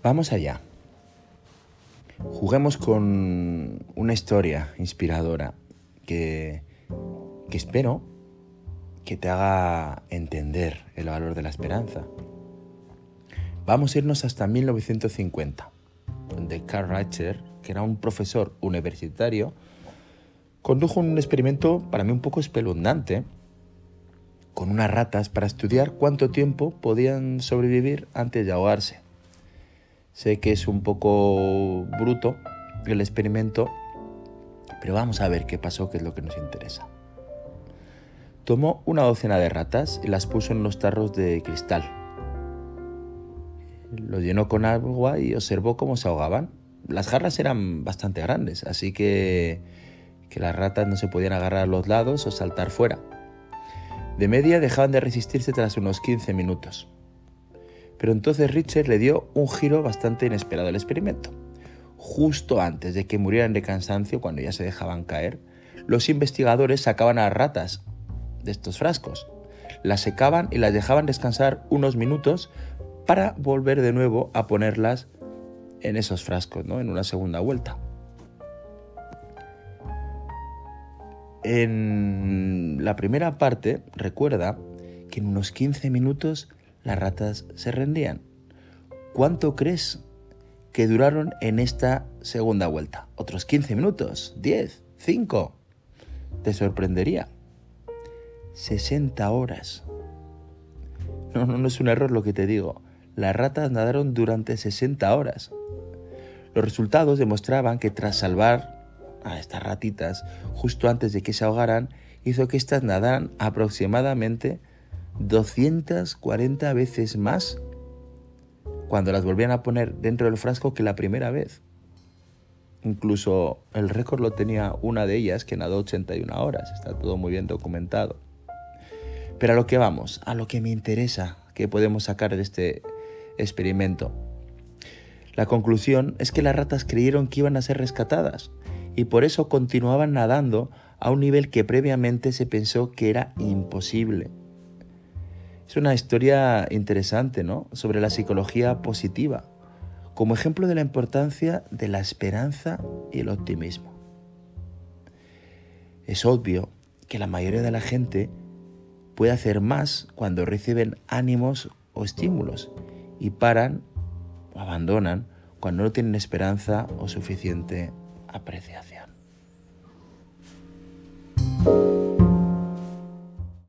Vamos allá. Juguemos con una historia inspiradora que, espero que te haga entender el valor de la esperanza. Vamos a irnos hasta 1950, donde Carl Ratcher, que era un profesor universitario, condujo un experimento para mí un poco espeluznante con unas ratas para estudiar cuánto tiempo podían sobrevivir antes de ahogarse. Sé que es un poco bruto el experimento, pero vamos a ver qué pasó, que es lo que nos interesa. Tomó una docena de ratas y las puso en los tarros de cristal. Los llenó con agua y observó cómo se ahogaban. Las jarras eran bastante grandes, así que, que las ratas no se podían agarrar a los lados o saltar fuera. De media dejaban de resistirse tras unos 15 minutos. Pero entonces Richard le dio un giro bastante inesperado al experimento. Justo antes de que murieran de cansancio, cuando ya se dejaban caer, los investigadores sacaban a ratas de estos frascos, las secaban y las dejaban descansar unos minutos para volver de nuevo a ponerlas en esos frascos, ¿no? en una segunda vuelta. En la primera parte, recuerda que en unos 15 minutos las ratas se rendían. ¿Cuánto crees que duraron en esta segunda vuelta? ¿Otros 15 minutos? ¿10? ¿5? Te sorprendería. 60 horas. No, no, no es un error lo que te digo. Las ratas nadaron durante 60 horas. Los resultados demostraban que tras salvar a estas ratitas justo antes de que se ahogaran, hizo que éstas nadaran aproximadamente 240 veces más cuando las volvían a poner dentro del frasco que la primera vez. Incluso el récord lo tenía una de ellas que nadó 81 horas, está todo muy bien documentado. Pero a lo que vamos, a lo que me interesa que podemos sacar de este experimento. La conclusión es que las ratas creyeron que iban a ser rescatadas y por eso continuaban nadando a un nivel que previamente se pensó que era imposible. Es una historia interesante, ¿no? Sobre la psicología positiva, como ejemplo de la importancia de la esperanza y el optimismo. Es obvio que la mayoría de la gente puede hacer más cuando reciben ánimos o estímulos y paran o abandonan cuando no tienen esperanza o suficiente apreciación.